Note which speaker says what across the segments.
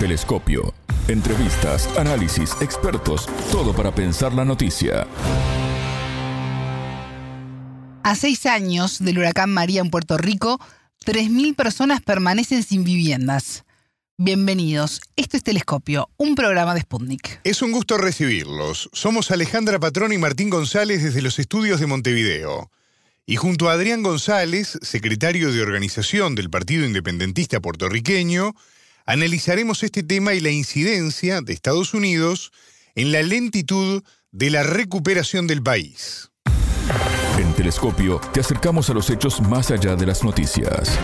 Speaker 1: Telescopio. Entrevistas, análisis, expertos, todo para pensar la noticia.
Speaker 2: A seis años del huracán María en Puerto Rico, 3.000 personas permanecen sin viviendas. Bienvenidos, esto es Telescopio, un programa de Sputnik.
Speaker 3: Es un gusto recibirlos. Somos Alejandra Patrón y Martín González desde los estudios de Montevideo. Y junto a Adrián González, secretario de organización del Partido Independentista puertorriqueño, analizaremos este tema y la incidencia de Estados Unidos en la lentitud de la recuperación del país.
Speaker 1: En Telescopio te acercamos a los hechos más allá de las noticias.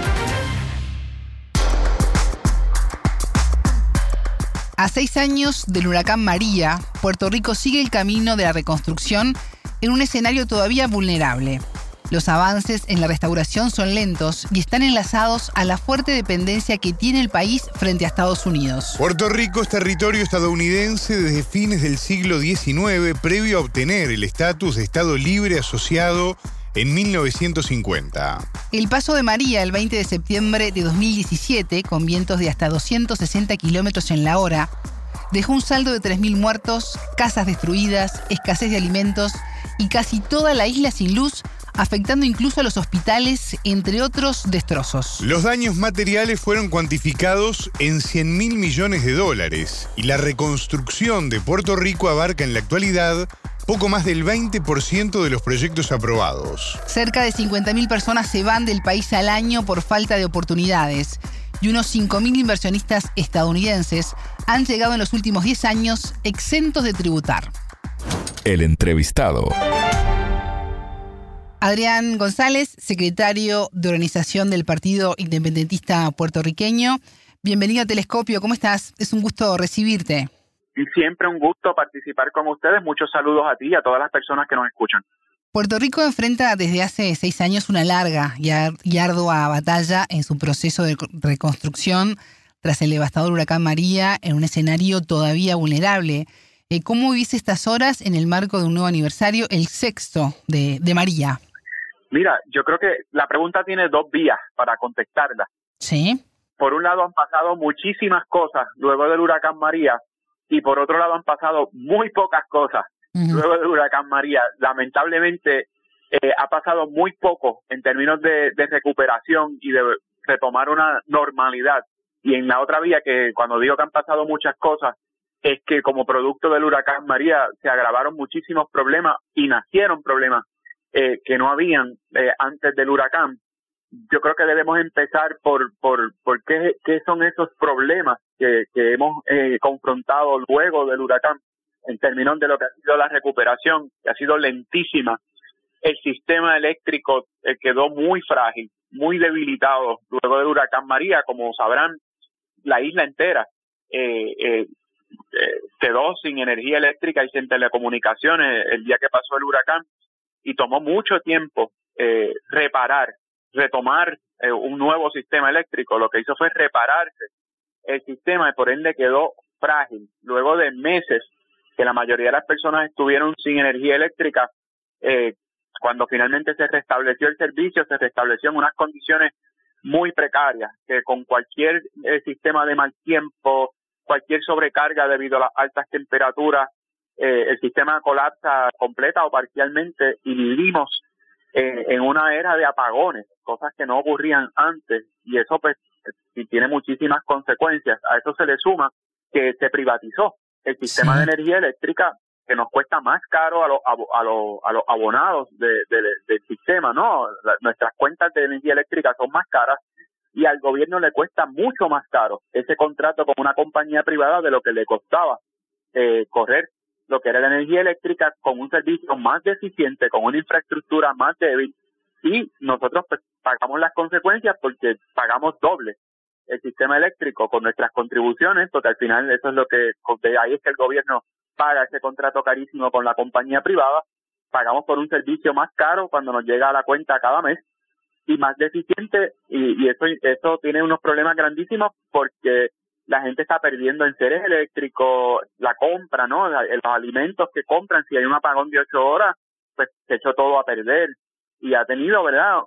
Speaker 2: A seis años del huracán María, Puerto Rico sigue el camino de la reconstrucción en un escenario todavía vulnerable. Los avances en la restauración son lentos y están enlazados a la fuerte dependencia que tiene el país frente a Estados Unidos.
Speaker 3: Puerto Rico es territorio estadounidense desde fines del siglo XIX, previo a obtener el estatus de Estado libre asociado en 1950.
Speaker 2: El paso de María el 20 de septiembre de 2017, con vientos de hasta 260 kilómetros en la hora, dejó un saldo de 3.000 muertos, casas destruidas, escasez de alimentos y casi toda la isla sin luz afectando incluso a los hospitales, entre otros destrozos.
Speaker 3: Los daños materiales fueron cuantificados en 100 mil millones de dólares y la reconstrucción de Puerto Rico abarca en la actualidad poco más del 20% de los proyectos aprobados.
Speaker 2: Cerca de 50.000 personas se van del país al año por falta de oportunidades y unos 5.000 inversionistas estadounidenses han llegado en los últimos 10 años exentos de tributar.
Speaker 1: El entrevistado.
Speaker 2: Adrián González, secretario de organización del Partido Independentista Puertorriqueño. Bienvenido a Telescopio, ¿cómo estás? Es un gusto recibirte.
Speaker 4: Y siempre un gusto participar con ustedes. Muchos saludos a ti y a todas las personas que nos escuchan.
Speaker 2: Puerto Rico enfrenta desde hace seis años una larga y ardua batalla en su proceso de reconstrucción tras el devastador huracán María en un escenario todavía vulnerable. Eh, ¿Cómo vivís estas horas en el marco de un nuevo aniversario, el sexto de, de María?
Speaker 4: Mira, yo creo que la pregunta tiene dos vías para contestarla.
Speaker 2: Sí.
Speaker 4: Por un lado han pasado muchísimas cosas luego del huracán María y por otro lado han pasado muy pocas cosas luego del huracán María. Lamentablemente eh, ha pasado muy poco en términos de, de recuperación y de retomar una normalidad. Y en la otra vía, que cuando digo que han pasado muchas cosas, es que como producto del huracán María se agravaron muchísimos problemas y nacieron problemas eh, que no habían eh, antes del huracán. Yo creo que debemos empezar por, por, por qué, son esos problemas que, hemos eh, confrontado luego del huracán en términos de lo que ha sido la recuperación, que ha sido lentísima. El sistema eléctrico quedó muy frágil, muy debilitado luego del huracán María, como sabrán, la isla entera quedó sin energía eléctrica y sin telecomunicaciones el día que pasó el huracán y tomó mucho tiempo eh, reparar, retomar eh, un nuevo sistema eléctrico. Lo que hizo fue repararse el sistema y por ende quedó frágil. Luego de meses que la mayoría de las personas estuvieron sin energía eléctrica, eh, cuando finalmente se restableció el servicio, se restableció en unas condiciones muy precarias, que con cualquier sistema de mal tiempo, cualquier sobrecarga debido a las altas temperaturas, eh, el sistema colapsa completa o parcialmente y vivimos eh, en una era de apagones, cosas que no ocurrían antes y eso pues tiene muchísimas consecuencias. A eso se le suma que se privatizó el sistema de energía eléctrica que nos cuesta más caro a, los a, los a los abonados de, del sistema, ¿no? nuestras cuentas de energía eléctrica son más caras y al gobierno le cuesta mucho más caro ese contrato con una compañía privada de lo que le costaba eh, correr lo que era la energía eléctrica con un servicio más deficiente, con una infraestructura más débil. Y nosotros pues, pagamos las consecuencias porque pagamos doble el sistema eléctrico con nuestras contribuciones, porque al final eso es lo que, de ahí es que el gobierno paga ese contrato carísimo con la compañía privada, pagamos por un servicio más caro cuando nos llega a la cuenta cada mes y más deficiente y, y eso, eso tiene unos problemas grandísimos porque la gente está perdiendo en seres eléctricos, la compra, ¿no? Los alimentos que compran, si hay un apagón de ocho horas, pues se echó todo a perder. Y ha tenido, ¿verdad?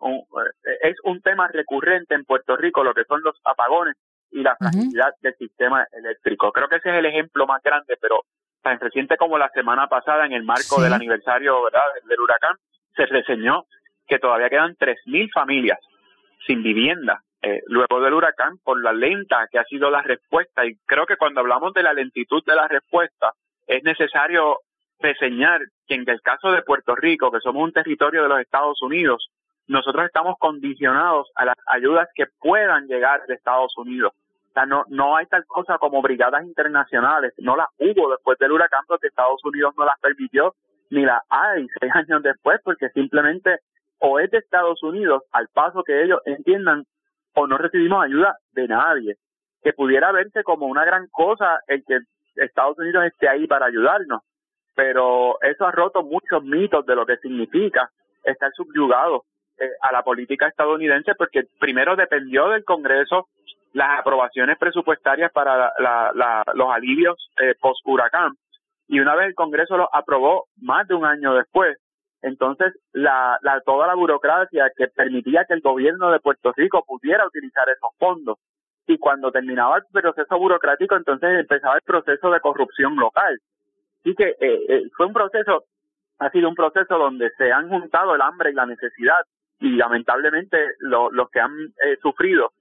Speaker 4: es un tema recurrente en Puerto Rico, lo que son los apagones, y la fragilidad del sistema eléctrico. Creo que ese es el ejemplo más grande, pero tan reciente como la semana pasada, en el marco del aniversario ¿verdad? del huracán, se reseñó que todavía quedan 3.000 familias sin vivienda eh, luego del huracán por la lenta que ha sido la respuesta. Y creo que cuando hablamos de la lentitud de la respuesta, es necesario reseñar que en el caso de Puerto Rico, que somos un territorio de los Estados Unidos, nosotros estamos condicionados a las ayudas que puedan llegar de Estados Unidos. O sea, no, no hay tal cosa como brigadas internacionales, no las hubo después del huracán porque Estados Unidos no las permitió, ni las hay seis años después, porque simplemente o es de Estados Unidos al paso que ellos entiendan o no recibimos ayuda de nadie, que pudiera verse como una gran cosa el que Estados Unidos esté ahí para ayudarnos, pero eso ha roto muchos mitos de lo que significa estar subyugado eh, a la política estadounidense porque primero dependió del Congreso las aprobaciones presupuestarias para los alivios eh, post huracán y una vez el Congreso lo aprobó más de un año después entonces la, la toda la burocracia que permitía que el gobierno de Puerto Rico pudiera utilizar esos fondos. Y cuando terminaba el proceso burocrático entonces empezaba el proceso de corrupción local. Así que eh, fue un proceso ha sido un proceso donde se han juntado el hambre y la necesidad. Y lamentablemente los que han eh, sufrido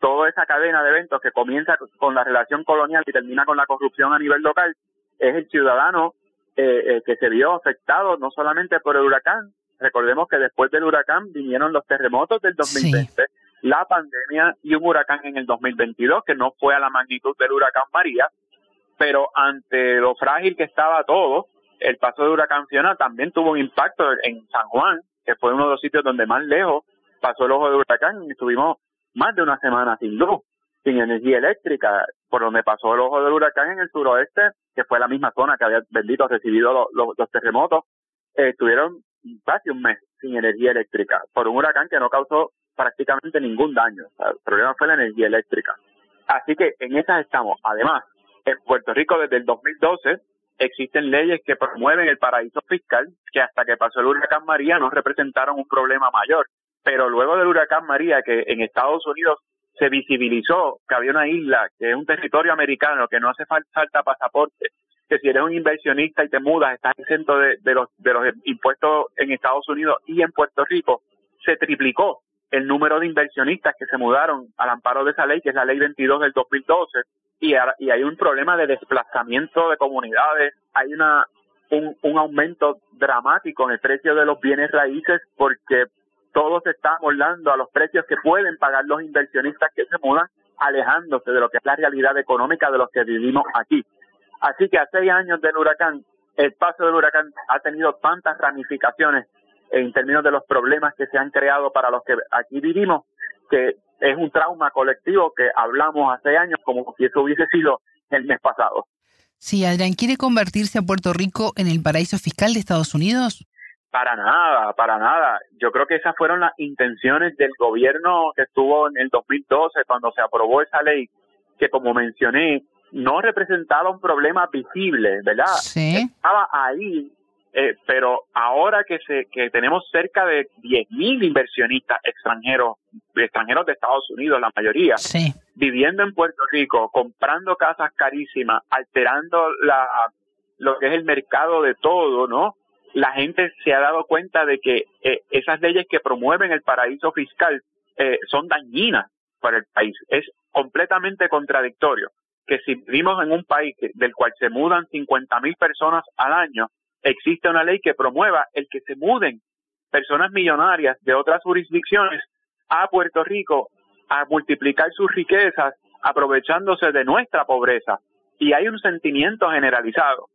Speaker 4: toda esa cadena de eventos que comienza con la relación colonial y termina con la corrupción a nivel local es el ciudadano eh, eh, que se vio afectado no solamente por el huracán, recordemos que después del huracán vinieron los terremotos del 2020, la pandemia y un huracán en el 2022 que no fue a la magnitud del huracán María, pero ante lo frágil que estaba todo, el paso del huracán Fiona también tuvo un impacto en San Juan, que fue uno de los sitios donde más lejos pasó el ojo del huracán y estuvimos más de una semana sin luz, sin energía eléctrica, por donde pasó el ojo del huracán en el suroeste, que fue la misma zona que había bendito recibido los, terremotos, eh, estuvieron casi un mes sin energía eléctrica por un huracán que no causó prácticamente ningún daño. el problema fue la energía eléctrica. Así que en esas estamos. Además, en Puerto Rico desde el 2012 existen leyes que promueven el paraíso fiscal que hasta que pasó el huracán María no representaron un problema mayor. Pero luego del huracán María, que en Estados Unidos se visibilizó que había una isla, que es un territorio americano, que no hace falta pasaporte, que si eres un inversionista y te mudas, estás exento de, de, los, de los impuestos en Estados Unidos y en Puerto Rico, se triplicó el número de inversionistas que se mudaron al amparo de esa ley, que es la ley 22 del 2012, y, y hay un problema de desplazamiento de comunidades, hay una un, un aumento dramático en el precio de los bienes raíces porque todo se está amolando a los precios que pueden pagar los inversionistas que se mudan, alejándose de lo que es la realidad económica de los que vivimos aquí. Así que a seis años del huracán, el paso del huracán ha tenido tantas ramificaciones en términos de los problemas que se han creado para los que aquí vivimos, que es un trauma colectivo que hablamos hace años como si eso hubiese sido el mes pasado.
Speaker 2: Sí, Adrián, ¿quiere convertirse a Puerto Rico en el paraíso fiscal de Estados Unidos?
Speaker 4: Para nada, para nada. Yo creo que esas fueron las intenciones del gobierno que estuvo en el 2012 cuando se aprobó esa ley, que como mencioné, no representaba un problema visible, ¿verdad?
Speaker 2: Sí.
Speaker 4: Estaba ahí eh, pero ahora que se que tenemos cerca de 10.000 inversionistas extranjeros, extranjeros de Estados Unidos, la mayoría, viviendo en Puerto Rico, comprando casas carísimas, alterando la lo que es el mercado de todo, ¿no? La gente se ha dado cuenta de que eh, esas leyes que promueven el paraíso fiscal eh, son dañinas para el país. Es completamente contradictorio que si vivimos en un país del cual se mudan 50.000 personas al año, existe una ley que promueva el que se muden personas millonarias de otras jurisdicciones a Puerto Rico a multiplicar sus riquezas aprovechándose de nuestra pobreza. Y hay un sentimiento generalizado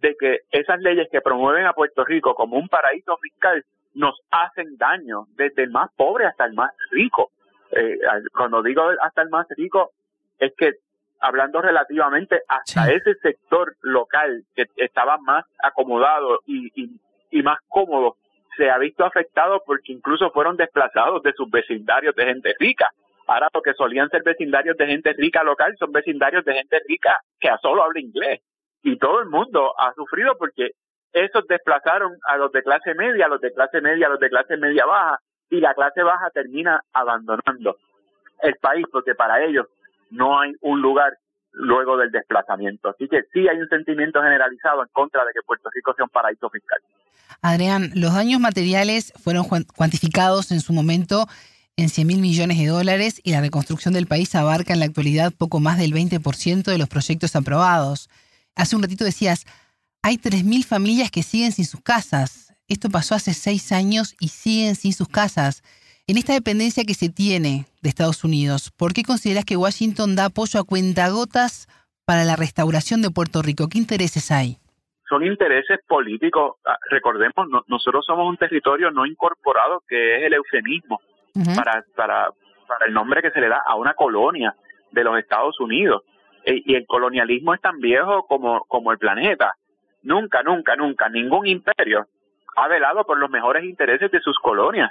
Speaker 4: de que esas leyes que promueven a Puerto Rico como un paraíso fiscal nos hacen daño, desde el más pobre hasta el más rico. Eh, cuando digo hasta el más rico, es que hablando relativamente hasta ese sector local que estaba más acomodado y, y, más cómodo, se ha visto afectado porque incluso fueron desplazados de sus vecindarios de gente rica. Ahora lo que solían ser vecindarios de gente rica local son vecindarios de gente rica que a solo habla inglés. Y todo el mundo ha sufrido porque esos desplazaron a los de clase media, a los de clase media, a los de clase media baja, y la clase baja termina abandonando el país porque para ellos no hay un lugar luego del desplazamiento. Así que sí hay un sentimiento generalizado en contra de que Puerto Rico sea un paraíso fiscal.
Speaker 2: Adrián, los daños materiales fueron cuantificados en su momento en 100 mil millones de dólares y la reconstrucción del país abarca en la actualidad poco más del 20% de los proyectos aprobados. Hace un ratito decías, hay 3.000 familias que siguen sin sus casas. Esto pasó hace seis años y siguen sin sus casas. En esta dependencia que se tiene de Estados Unidos, ¿por qué consideras que Washington da apoyo a cuentagotas para la restauración de Puerto Rico? ¿Qué intereses hay?
Speaker 4: Son intereses políticos. Ah, recordemos, nosotros somos un territorio no incorporado que es el eufemismo para, para, para el nombre que se le da a una colonia de los Estados Unidos. Y el colonialismo es tan viejo como, como el planeta. Nunca, nunca, nunca, ningún imperio ha velado por los mejores intereses de sus colonias.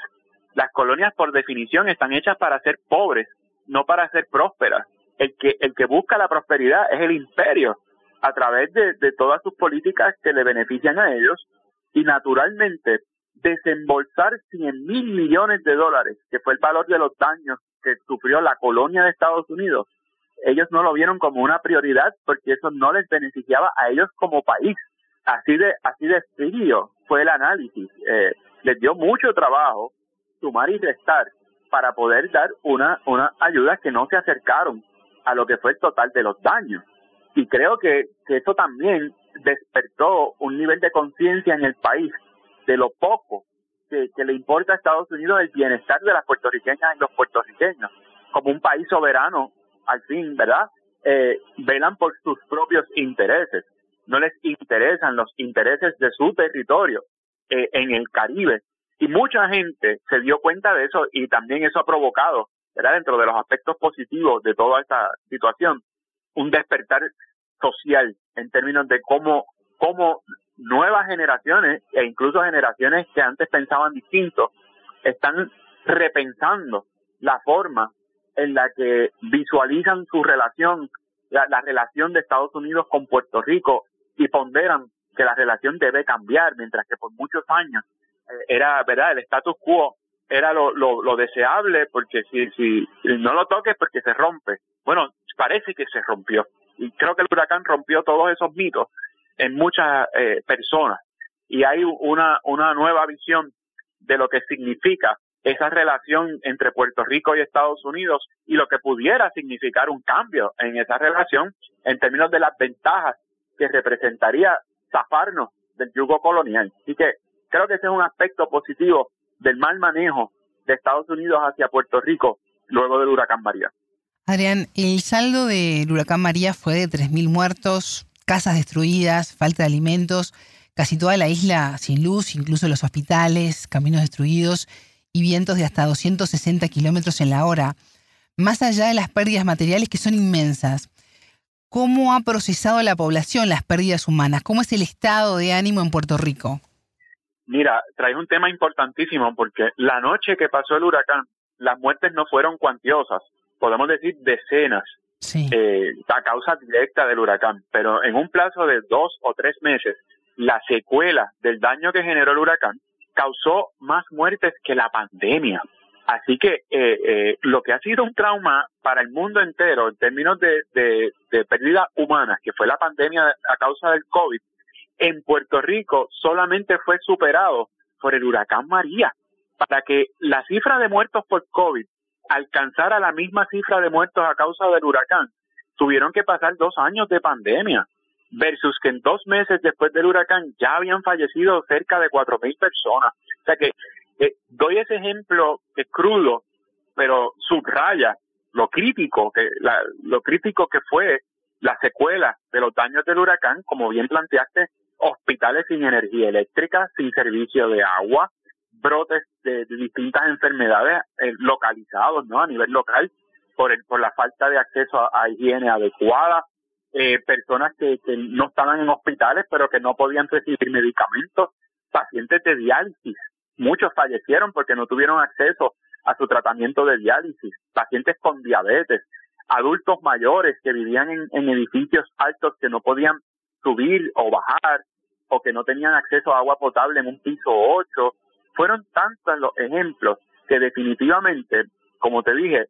Speaker 4: Las colonias, por definición, están hechas para ser pobres, no para ser prósperas. El que, el que busca la prosperidad es el imperio, a través de, de todas sus políticas que le benefician a ellos, y naturalmente desembolsar 100 mil millones de dólares, que fue el valor de los daños que sufrió la colonia de Estados Unidos, ellos no lo vieron como una prioridad porque eso no les beneficiaba a ellos como país. Así de así de frío fue el análisis. Eh, les dio mucho trabajo sumar y restar para poder dar una, una ayuda que no se acercaron a lo que fue el total de los daños. Y creo que, que eso también despertó un nivel de conciencia en el país de lo poco que, le importa a Estados Unidos el bienestar de las puertorriqueñas y los puertorriqueños. Como un país soberano, al fin, ¿verdad? Eh, velan por sus propios intereses. No les interesan los intereses de su territorio eh, en el Caribe. Y mucha gente se dio cuenta de eso y también eso ha provocado, ¿verdad? Dentro de los aspectos positivos de toda esta situación, un despertar social en términos de cómo, cómo nuevas generaciones e incluso generaciones que antes pensaban distinto están repensando la forma en la que visualizan su relación, la, relación de Estados Unidos con Puerto Rico y ponderan que la relación debe cambiar, mientras que por muchos años eh, era, ¿verdad? El status quo era lo, lo, lo deseable porque si, si no lo toques porque se rompe. Bueno, parece que se rompió. Y creo que el huracán rompió todos esos mitos en muchas eh, personas y hay una, una nueva visión de lo que significa esa relación entre Puerto Rico y Estados Unidos y lo que pudiera significar un cambio en esa relación en términos de las ventajas que representaría zafarnos del yugo colonial. Así que creo que ese es un aspecto positivo del mal manejo de Estados Unidos hacia Puerto Rico luego del huracán María.
Speaker 2: Adrián, el saldo del huracán María fue de 3.000 muertos, casas destruidas, falta de alimentos, casi toda la isla sin luz, incluso los hospitales, caminos destruidos y vientos de hasta 260 kilómetros en la hora. Más allá de las pérdidas materiales que son inmensas, ¿cómo ha procesado la población las pérdidas humanas? ¿Cómo es el estado de ánimo en Puerto Rico?
Speaker 4: Mira, traes un tema importantísimo porque la noche que pasó el huracán, las muertes no fueron cuantiosas, podemos decir decenas eh, a causa directa del huracán, pero en un plazo de dos o tres meses, la secuela del daño que generó el huracán causó más muertes que la pandemia. Así que eh, eh, lo que ha sido un trauma para el mundo entero en términos de, de, de que fue la pandemia a causa del COVID, en Puerto Rico solamente fue superado por el huracán María. Para que la cifra de muertos por COVID alcanzara la misma cifra de muertos a causa del huracán, tuvieron que pasar dos años de pandemia, versus que en dos meses después del huracán ya habían fallecido cerca de cuatro mil personas. O sea que eh, doy ese ejemplo que crudo, pero subraya lo crítico que la, lo crítico que fue la secuela de los daños del huracán, como bien planteaste, hospitales sin energía eléctrica, sin servicio de agua, brotes de, distintas enfermedades eh, localizados, ¿no? A nivel local, por, el, por la falta de acceso a, higiene adecuada, eh, personas que, que no estaban en hospitales pero que no podían recibir medicamentos, pacientes de diálisis, muchos fallecieron porque no tuvieron acceso a su tratamiento de diálisis, pacientes con diabetes, adultos mayores que vivían en, en edificios altos que no podían subir o bajar o que no tenían acceso a agua potable en un piso 8 fueron tantos los ejemplos que definitivamente, como te dije,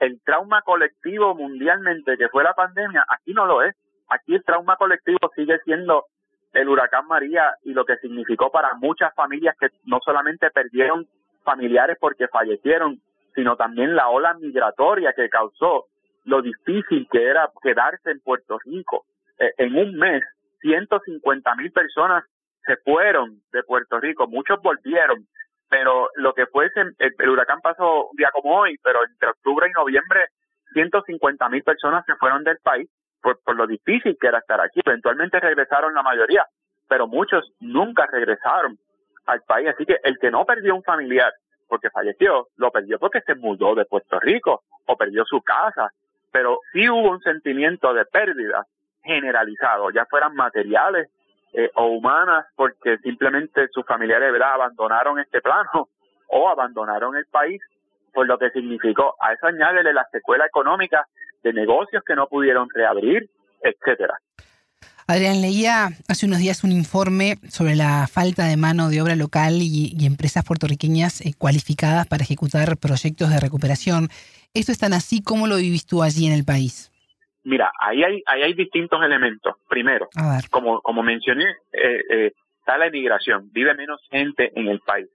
Speaker 4: el trauma colectivo mundialmente que fue la pandemia, aquí no lo es. Aquí el trauma colectivo sigue siendo el huracán María y lo que significó para muchas familias que no solamente perdieron familiares porque fallecieron, sino también la ola migratoria que causó lo difícil que era quedarse en Puerto Rico. Eh, en un mes, 150 mil personas se fueron de Puerto Rico, muchos volvieron, pero lo que fue el, huracán pasó un día como hoy, pero entre octubre y noviembre 150 mil personas se fueron del país por, por lo difícil que era estar aquí. Eventualmente regresaron la mayoría, pero muchos nunca regresaron al país. Así que el que no perdió un familiar porque falleció, lo perdió porque se mudó de Puerto Rico o perdió su casa. Pero sí hubo un sentimiento de pérdida generalizado, ya fueran materiales eh, o humanas, porque simplemente sus familiares ¿verdad? abandonaron este plano o abandonaron el país, por lo que significó. A eso añádele la secuela económica de negocios que no pudieron reabrir, etcétera.
Speaker 2: Adrián, leía hace unos días un informe sobre la falta de mano de obra local y, empresas puertorriqueñas eh, cualificadas para ejecutar proyectos de recuperación. ¿Esto es tan así? como lo vivís tú allí en el país?
Speaker 4: Mira, ahí hay, ahí hay distintos elementos. Primero, como, como mencioné, eh, eh, está la inmigración, vive menos gente en el país.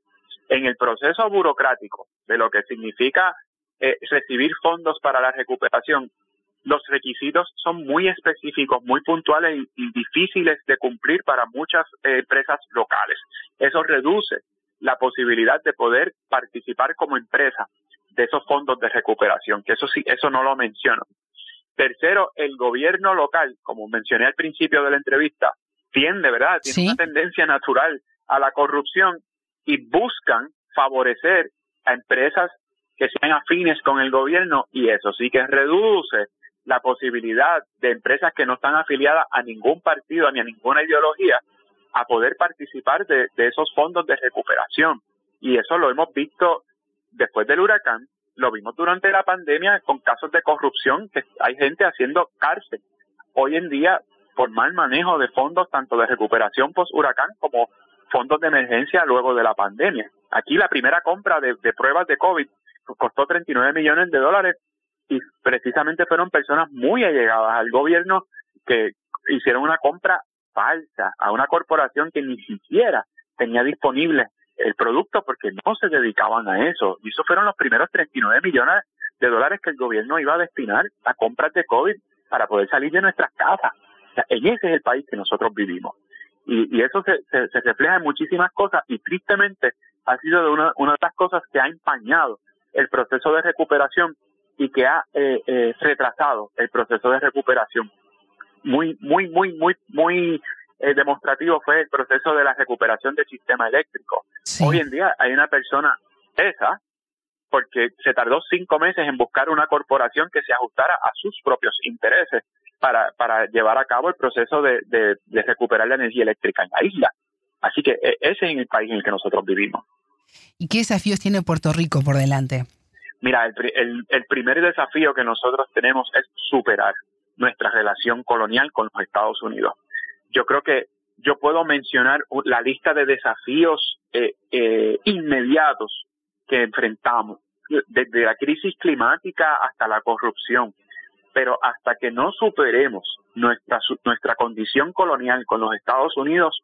Speaker 4: En el proceso burocrático de lo que significa eh, recibir fondos para la recuperación, los requisitos son muy específicos, muy puntuales y, difíciles de cumplir para muchas eh, empresas locales. Eso reduce la posibilidad de poder participar como empresa de esos fondos de recuperación, que eso sí, eso no lo menciono. Tercero, el gobierno local, como mencioné al principio de la entrevista, tiende, ¿verdad? Tiene una tendencia natural a la corrupción y buscan favorecer a empresas que sean afines con el gobierno y eso sí que reduce la posibilidad de empresas que no están afiliadas a ningún partido ni a ninguna ideología a poder participar de, esos fondos de recuperación. Y eso lo hemos visto después del huracán, lo vimos durante la pandemia con casos de corrupción, que hay gente haciendo cárcel. Hoy en día, por mal manejo de fondos, tanto de recuperación post-huracán como fondos de emergencia luego de la pandemia. Aquí la primera compra de, pruebas de COVID costó 39 millones de dólares y precisamente fueron personas muy allegadas al gobierno que hicieron una compra falsa a una corporación que ni siquiera tenía disponible el producto porque no se dedicaban a eso. Y esos fueron los primeros 39 millones de dólares que el gobierno iba a destinar a compras de COVID para poder salir de nuestras casas. En ese es el país que nosotros vivimos. Y, y eso se, se, refleja en muchísimas cosas y tristemente ha sido de una, una de las cosas que ha empañado el proceso de recuperación y que ha eh, eh, retrasado el proceso de recuperación. Muy, muy, muy, muy, muy eh, demostrativo fue el proceso de la recuperación del sistema eléctrico. Hoy en día hay una persona esa porque se tardó cinco meses en buscar una corporación que se ajustara a sus propios intereses para, para llevar a cabo el proceso de, de, de recuperar la energía eléctrica en la isla. Así que e, ese es el país en el que nosotros vivimos.
Speaker 2: ¿Y qué desafíos tiene Puerto Rico por delante?
Speaker 4: Mira, el, el, primer desafío que nosotros tenemos es superar nuestra relación colonial con los Estados Unidos. Yo creo que yo puedo mencionar la lista de desafíos eh, eh, inmediatos que enfrentamos, desde la crisis climática hasta la corrupción. Pero hasta que no superemos nuestra, nuestra condición colonial con los Estados Unidos,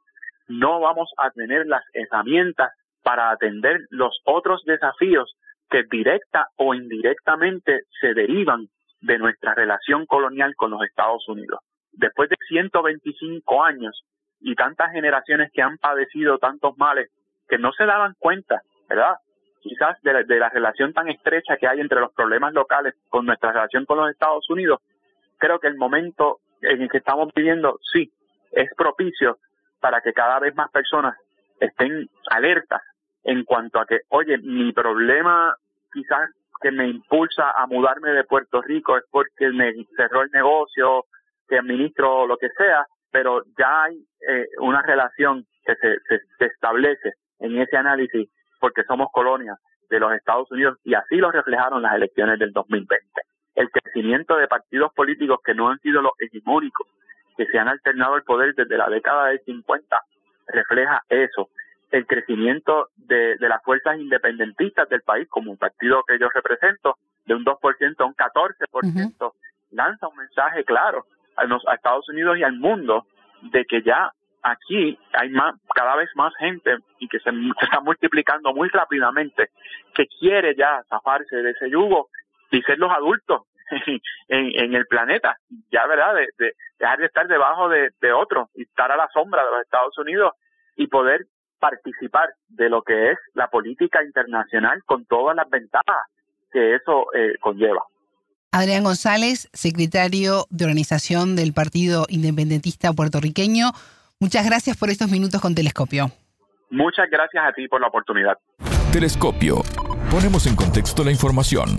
Speaker 4: no vamos a tener las herramientas para atender los otros desafíos que directa o indirectamente se derivan de nuestra relación colonial con los Estados Unidos. Después de 125 años y tantas generaciones que han padecido tantos males que no se daban cuenta, ¿verdad? Quizás de la, relación tan estrecha que hay entre los problemas locales con nuestra relación con los Estados Unidos, creo que el momento en el que estamos viviendo, sí, es propicio para que cada vez más personas estén alertas en cuanto a que, oye, mi problema quizás que me impulsa a mudarme de Puerto Rico es porque me cerró el negocio, que administro lo que sea, pero ya hay eh, una relación que se, se, establece en ese análisis porque somos colonia de los Estados Unidos y así lo reflejaron las elecciones del 2020. El crecimiento de partidos políticos que no han sido los hegemónicos, que se han alternado el poder desde la década del 50, refleja eso el crecimiento de, las fuerzas independentistas del país, como un partido que yo represento, de un 2% a un 14%, lanza un mensaje claro a, a Estados Unidos y al mundo de que ya aquí hay más, cada vez más gente y que se, está multiplicando muy rápidamente, que quiere ya zafarse de ese yugo y ser los adultos en, el planeta, ya verdad, de, dejar de estar debajo de, de otro y estar a la sombra de los Estados Unidos y poder participar de lo que es la política internacional con todas las ventajas que eso eh, conlleva.
Speaker 2: Adrián González, secretario de organización del Partido Independentista Puertorriqueño, muchas gracias por estos minutos con Telescopio.
Speaker 4: Muchas gracias a ti por la oportunidad.
Speaker 1: Telescopio. Ponemos en contexto la información.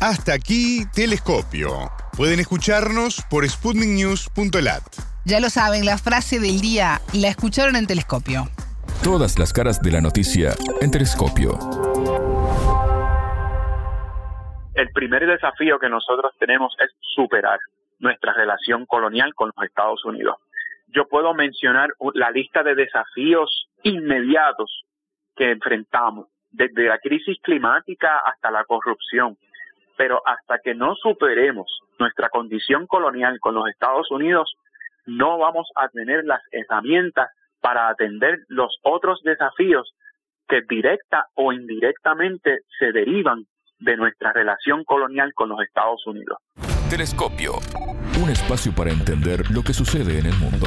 Speaker 3: Hasta aquí, Telescopio. Pueden escucharnos por sputniknews.lat.
Speaker 2: Ya lo saben, la frase del día la escucharon en Telescopio.
Speaker 1: Todas las caras de la noticia en Telescopio.
Speaker 4: El primer desafío que nosotros tenemos es superar nuestra relación colonial con los Estados Unidos. Yo puedo mencionar la lista de desafíos inmediatos que enfrentamos, desde la crisis climática hasta la corrupción, pero hasta que no superemos nuestra condición colonial con los Estados Unidos, no vamos a tener las herramientas para atender los otros desafíos que directa o indirectamente se derivan de nuestra relación colonial con los Estados Unidos.
Speaker 1: Telescopio, un espacio para entender lo que sucede en el mundo.